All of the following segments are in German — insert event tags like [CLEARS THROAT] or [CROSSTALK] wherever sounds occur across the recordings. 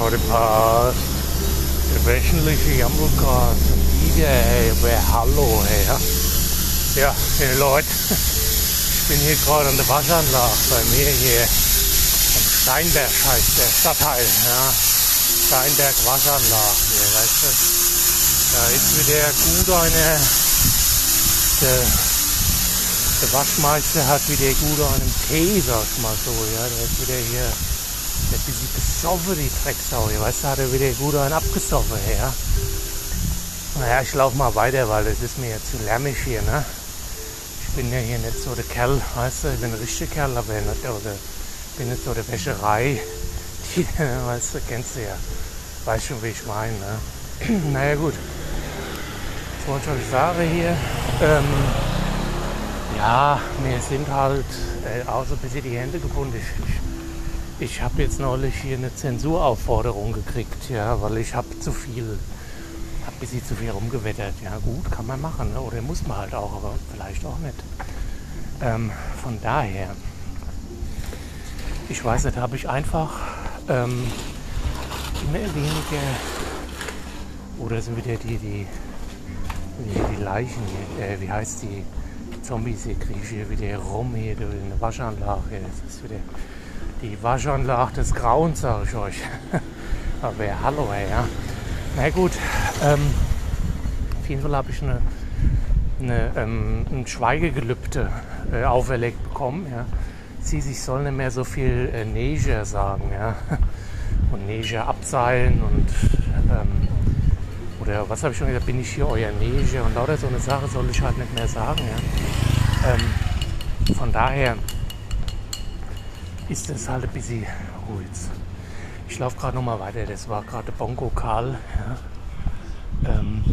heute passt. Der wöchentliche Jammelcast. Wieder, hey, wer Hallo, hey. Ja, ja hey, Leute. Ich bin hier gerade an der Waschanlage bei mir hier. Am Steinberg heißt der Stadtteil, ja. Steinberg Waschanlage, hier, weißt du. Da ist wieder gut eine, der, der Waschmeister hat wieder gut einen Tee, sag ich mal so, ja. Der ist wieder hier der ist bisschen besoffen, die Drecksau. Weißt du, hat er wieder gut einen abgesoffen, ja. Naja, ich laufe mal weiter, weil es ist mir jetzt zu lärmig hier, ne? Ich bin ja hier nicht so der Kerl, weißt du, ich bin ein richtiger Kerl, aber nicht, oder, bin nicht so der Wäscherei. Die, [LAUGHS] weißt du, kennst du ja. Weißt schon, wie ich meine, ne? [CLEARS THROAT] naja, gut. Was wollte ich sagen hier? Ähm, ja, mir sind halt äh, auch so ein die Hände gebunden. Ich, ich ich habe jetzt neulich hier eine Zensuraufforderung gekriegt, ja, weil ich habe zu viel, habe ein bisschen zu viel rumgewettert. Ja gut, kann man machen, ne? oder muss man halt auch, aber vielleicht auch nicht. Ähm, von daher, ich weiß nicht, habe ich einfach ähm, immer weniger, oder sind wieder die, die, die, die Leichen äh, wie heißt die, Zombies hier, kriege ich hier wieder rum hier in der Waschanlage. Das ist wieder die Waschanlage des Grauens, sage ich euch. [LAUGHS] Aber ja, hallo, ey, ja. Na gut, ähm, auf jeden Fall habe ich eine, eine, ähm, ein Schweigegelübde äh, auferlegt bekommen. Ja. Sie sich soll nicht mehr so viel äh, Neger sagen, ja. [LAUGHS] Und Neger abseilen und ähm, oder was habe ich schon gesagt, bin ich hier euer Neger und lauter so eine Sache soll ich halt nicht mehr sagen, ja. Ähm, von daher ist es halt ein bisschen ruhig. Ich laufe gerade noch mal weiter. Das war gerade Bongo Karl. Ja. Ähm,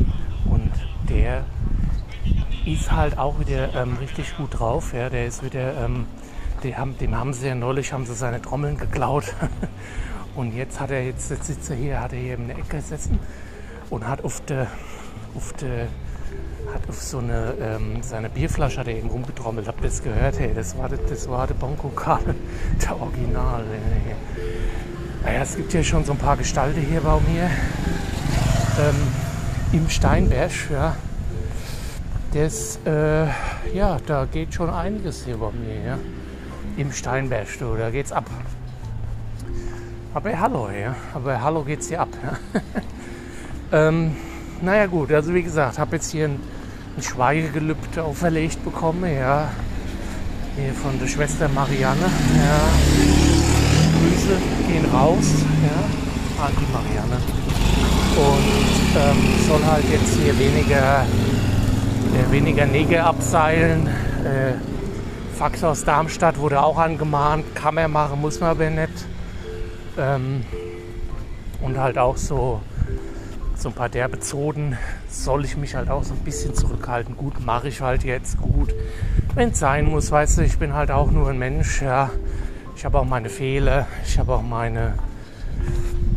und der ist halt auch wieder ähm, richtig gut drauf. Ja. Der ist wieder, ähm, haben, dem haben sie ja neulich haben sie seine Trommeln geklaut. [LAUGHS] und jetzt hat er jetzt, jetzt sitzt er hier, hat er hier in der Ecke gesessen und hat auf der auf der hat auf so eine, ähm, seine Bierflasche hat er eben rumgetrommelt. Habt ihr das gehört? Hey, das war, das war der Bonko Karl, [LAUGHS] der Original. Naja, es gibt ja schon so ein paar Gestalten hier bei mir ähm, im Steinberg. Ja. Das, äh, ja, da geht schon einiges hier bei mir. Ja. Im Steinberg, du, da geht's ab. Aber hallo, ja. Aber hallo geht's hier ab. Ja. [LAUGHS] ähm, naja gut, also wie gesagt, habe jetzt hier ein ein Schweigegelübde auferlegt bekommen, ja. Hier von der Schwester Marianne, ja. Grüße gehen raus, ja, an die Marianne. Und ähm, soll halt jetzt hier weniger, äh, weniger Nägel abseilen. Äh, Fax aus Darmstadt wurde auch angemahnt, kann man machen, muss man aber nicht. Ähm, und halt auch so so ein paar derbe Zoden soll ich mich halt auch so ein bisschen zurückhalten. Gut, mache ich halt jetzt gut. Wenn es sein muss, weißt du, ich bin halt auch nur ein Mensch, ja. Ich habe auch meine Fehler, ich habe auch meine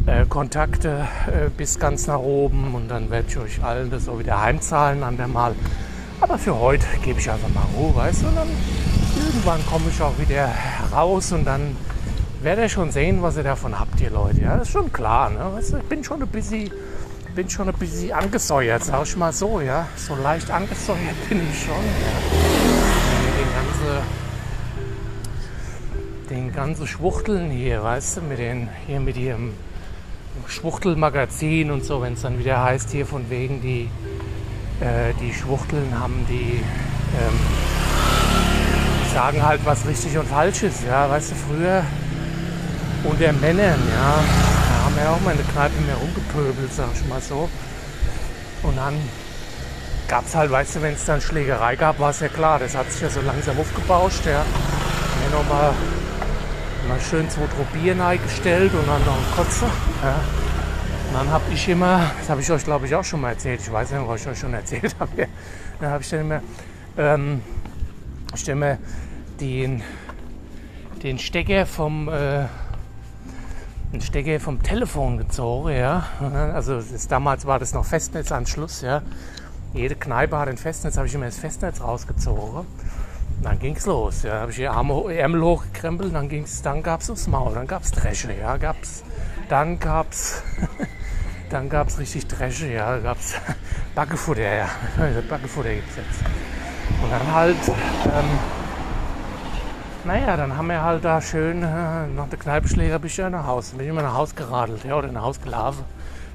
äh, Kontakte äh, bis ganz nach oben und dann werde ich euch allen das auch wieder heimzahlen an der Mal. Aber für heute gebe ich einfach mal Ruhe, weißt du, und dann irgendwann komme ich auch wieder raus und dann werdet ihr schon sehen, was ihr davon habt, ihr Leute. Ja, das ist schon klar, ne? Weißt du, ich bin schon ein bisschen bin schon ein bisschen angesäuert, sag ich mal so, ja. So leicht angesäuert bin ich schon, ja. Den ganzen, den ganzen Schwuchteln hier, weißt du, mit den, hier mit ihrem Schwuchtelmagazin und so, wenn es dann wieder heißt, hier von wegen die, äh, die Schwuchteln haben die, ähm, die sagen halt, was richtig und falsch ist, ja, weißt du, früher unter Männern, ja, wir auch mal in der Kneipe mehr rumgepöbelt, sag ich mal so. Und dann gab es halt, weißt du, wenn es dann Schlägerei gab, war es ja klar, das hat sich ja so langsam aufgebauscht. Ja. Mir nochmal mal schön zwei Bier eingestellt und dann noch ein Kotze. Ja. Und dann habe ich immer, das habe ich euch glaube ich auch schon mal erzählt, ich weiß nicht, was ich euch schon erzählt [LAUGHS] habe, ja. dann habe ich dann immer, ähm, ich immer den, den Stecker vom, äh, einen Stecker vom Telefon gezogen, ja. Also das, damals war das noch Festnetzanschluss, ja. Jede Kneipe hat ein Festnetz, habe ich immer das Festnetz rausgezogen. Und dann ging's los, ja. Habe ich die Arme, Ärmel hochgekrempelt, dann ging's, dann gab's aufs Maul, dann gab's Dresche, ja. Gab's dann gab's [LAUGHS] dann gab's richtig Dresche, ja, gab's Backefutter, ja, [LAUGHS] Backefutter gibt's jetzt. Und dann halt, ähm, naja, dann haben wir halt da schön äh, nach der Kneipenschläger bin nach Hause, bin ich immer nach Hause geradelt, ja, oder nach Hause gelaufen.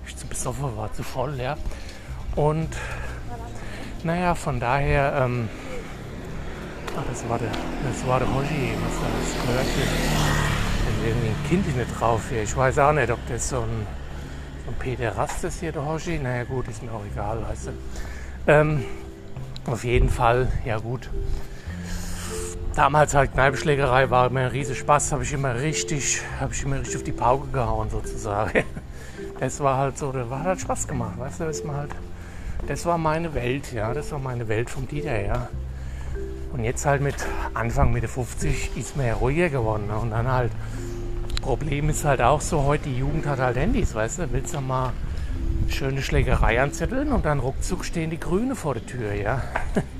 Ich zu besoffen war, zu voll, ja. Und naja, von daher, ähm, ach, das war der, das war der Hoshi, was da das gehört hier. Irgendwie ein Kind nicht drauf hier. Ich weiß auch nicht, ob das so ein, so ein Pederast ist hier, der Hoshi. Naja gut, ist mir auch egal, weißt du. Ähm, auf jeden Fall, ja gut. Damals halt Kneipenschlägerei war mir ein riesiger Spaß, habe ich immer richtig, habe ich immer richtig auf die Pauke gehauen sozusagen. [LAUGHS] Es war halt so, da war halt Spaß gemacht, weißt du, ist man halt, das war meine Welt, ja, das war meine Welt vom Dieter, ja. Und jetzt halt mit Anfang Mitte 50 ist man ja ruhiger geworden. Ne? Und dann halt, Problem ist halt auch so, heute die Jugend hat halt Handys, weißt du, willst du mal schöne Schlägerei anzetteln und dann ruckzuck stehen die Grüne vor der Tür, ja. [LAUGHS]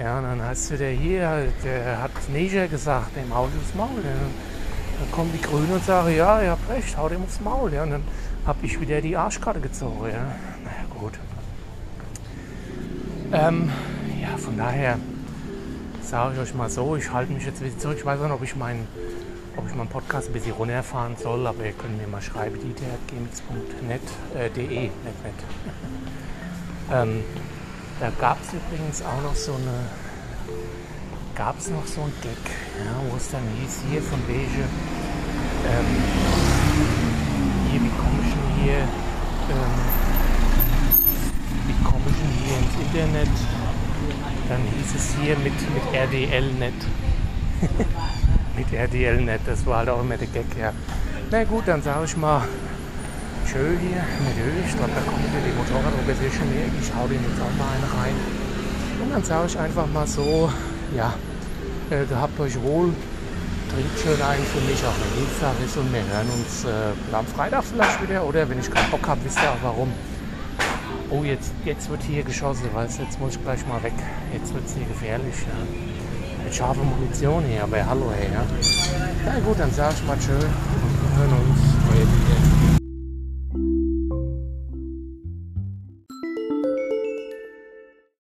Ja, und dann hast du der hier, der hat Neger gesagt, dem hau ich aufs Maul. Ja. Dann kommen die Grünen und sagen, ja, ihr habt recht, hau dem aufs Maul. Ja. Und dann habe ich wieder die Arschkarte gezogen. Ja. Naja, gut. Ähm, ja, von daher sage ich euch mal so, ich halte mich jetzt wieder zurück. Ich weiß nicht, ob ich meinen ob ich meinen Podcast ein bisschen runterfahren soll, aber ihr könnt mir mal schreiben, dieter.gmx.net, äh, de, net, net. [LAUGHS] ähm, da gab es übrigens auch noch so eine, gab es noch so ein Gag, ja, wo es dann hieß, hier von welche, ähm, hier, wie komme ich denn hier, ähm, wie komme ich denn hier ins Internet? Dann hieß es hier mit, mit RDL-Net. [LAUGHS] mit RDL-Net, das war halt auch immer der Gag, ja. Na gut, dann sage ich mal, schön hier mit Öl. Ich glaube, da kommt wieder die Motorradorganisation her. Ich hau den jetzt auch mal eine rein. Und dann sage ich einfach mal so, ja, äh, gehabt euch wohl. Trinkt schön ein für mich, auch wenn Dienstag ist. Und wir hören uns äh, am Freitag vielleicht wieder. Oder wenn ich keinen Bock habe, wisst ihr auch warum. Oh, jetzt, jetzt wird hier geschossen, weißt Jetzt muss ich gleich mal weg. Jetzt wird es hier gefährlich. Ja. Ich habe Munition hier, aber hallo, hey, ja. Na gut, dann sag ich mal schön. Wir hören uns.